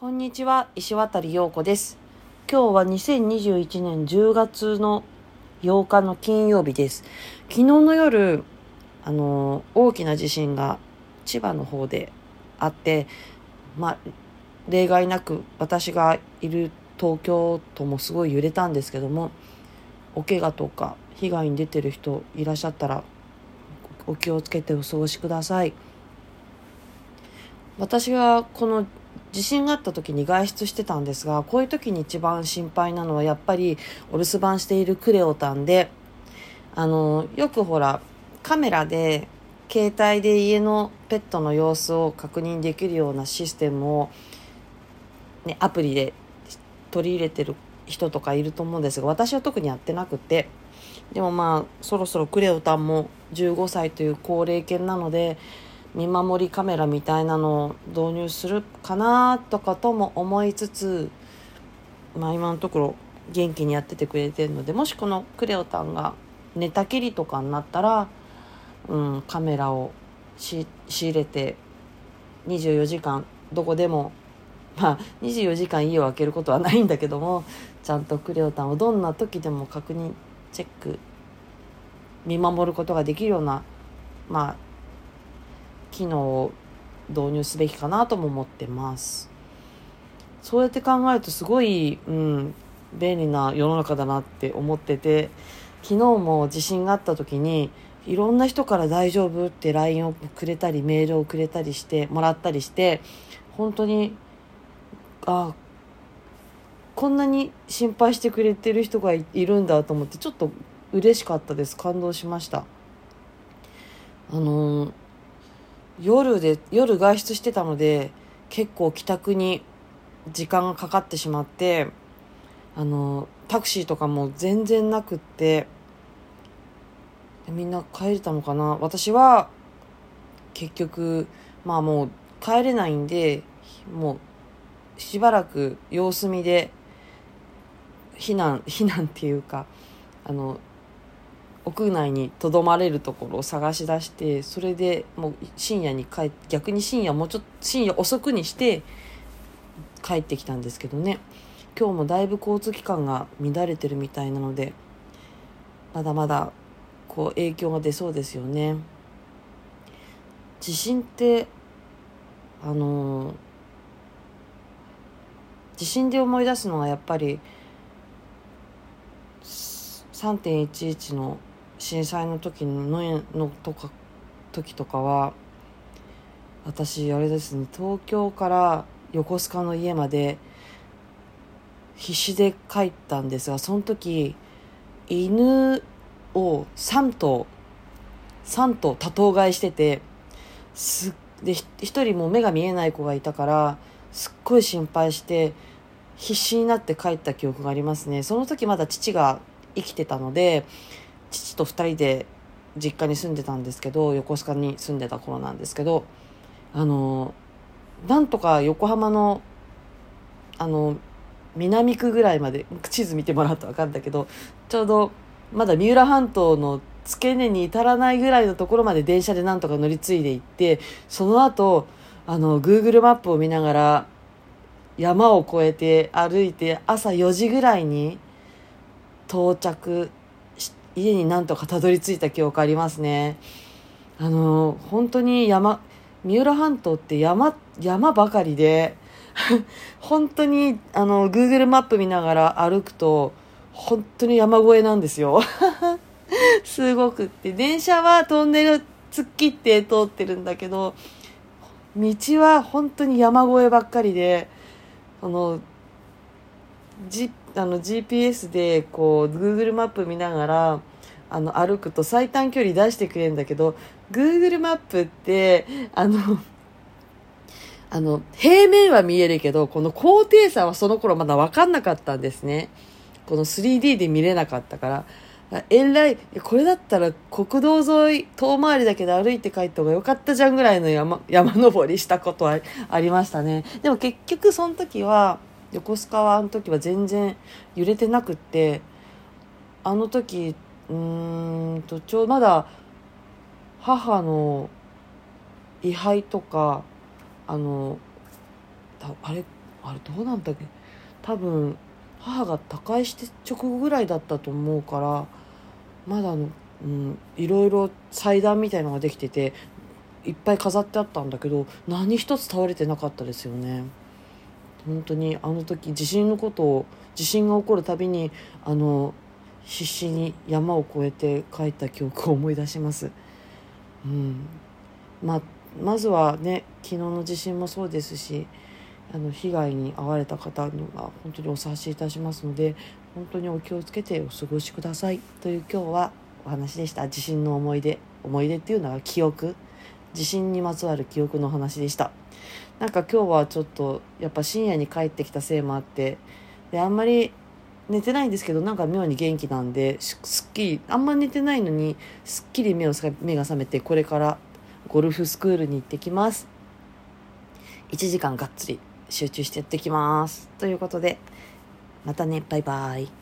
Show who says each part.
Speaker 1: こんにちは、石渡陽子です。今日は2021年10月の8日の金曜日です。昨日の夜、あの、大きな地震が千葉の方であって、まあ、例外なく私がいる東京都もすごい揺れたんですけども、お怪我とか被害に出てる人いらっしゃったら、お気をつけてお過ごしください。私がこの地震があった時に外出してたんですがこういう時に一番心配なのはやっぱりお留守番しているクレオタンであのよくほらカメラで携帯で家のペットの様子を確認できるようなシステムを、ね、アプリで取り入れてる人とかいると思うんですが私は特にやってなくてでもまあそろそろクレオタンも15歳という高齢犬なので見守りカメラみたいなのを導入するかなとかとも思いつつ、まあ、今のところ元気にやっててくれてるのでもしこのクレオタンが寝たきりとかになったら、うん、カメラを仕入れて24時間どこでも まあ24時間家を開けることはないんだけどもちゃんとクレオタンをどんな時でも確認チェック見守ることができるようなまあ機能を導入すべきかなとも思ってますそうやって考えるとすごい、うん、便利な世の中だなって思ってて昨日も地震があった時にいろんな人から「大丈夫?」って LINE をくれたりメールをくれたりしてもらったりして本当にあこんなに心配してくれてる人がいるんだと思ってちょっと嬉しかったです感動しましたあのー夜で夜外出してたので結構帰宅に時間がかかってしまってあのタクシーとかも全然なくってみんな帰れたのかな？私は結局まあもう帰れないんでもうしばらく様子見で避難避難っていうかあの屋内にとどまれるところを探し出してそれでもう深夜に帰って逆に深夜もうちょっと深夜遅くにして帰ってきたんですけどね。今日もだいぶ交通機関が乱れてるみたいなのでまだまだこう影響が出そうですよね。地震ってあの地震で思い出すのはやっぱり3.11の震災の時ののとか時とかは私あれですね東京から横須賀の家まで必死で帰ったんですがその時犬を3頭3頭多頭飼いしててすで1人も目が見えない子がいたからすっごい心配して必死になって帰った記憶がありますね。その時まだ父が生きてたので父と2人で実家に住んでたんですけど横須賀に住んでた頃なんですけどあのなんとか横浜のあの南区ぐらいまで地図見てもらうと分かるんだけどちょうどまだ三浦半島の付け根に至らないぐらいのところまで電車でなんとか乗り継いでいってその後あの Google マップを見ながら山を越えて歩いて朝4時ぐらいに到着家になんとかたどり着いた記憶ありますね。あの本当に山三浦半島って山山ばかりで 本当にあの Google マップ見ながら歩くと本当に山越えなんですよ。すごくって。電車はトンネル突っ切って通ってるんだけど道は本当に山越えばっかりであの、G、あの GPS でこう Google マップ見ながらあの歩くと最短距離出してくれるんだけど Google マップってあの あの平面は見えるけどこの高低差はその頃まだ分かんなかったんですね。この 3D で見れなかったから。えらいこれだったら国道沿い遠回りだけど歩いて帰った方が良かったじゃんぐらいの山 山登りしたことはありましたね。でも結局その時は横須賀はあの時は全然揺れてなくってあの時うーんとちょうまだ母の位牌とかあのあれあれどうなんだっけ？多分母が他界して直後ぐらいだったと思うからまだの、うん、いろいろ祭壇みたいのができてていっぱい飾ってあったんだけど何一つ倒れてなかったですよね。本当にあの時地震のことを地震が起こるたびにあの必死に山を越えて帰った記憶を思い出します、うん、まあまずはね昨日の地震もそうですしあの被害に遭われた方には本当にお察しいたしますので本当にお気をつけてお過ごしください。という今日はお話でした。地震の思い出思い出っていうのは記憶。地震にまつわる記憶の話でした。なんか今日はちょっとやっぱ深夜に帰ってきたせいもあってであんまり寝てないんですけどなんか妙に元気なんですっきりあんま寝てないのにすっきり目を目が覚めてこれからゴルフスクールに行ってきます。1時間がっつり集中してやってきます。ということでまたね。バイバイ。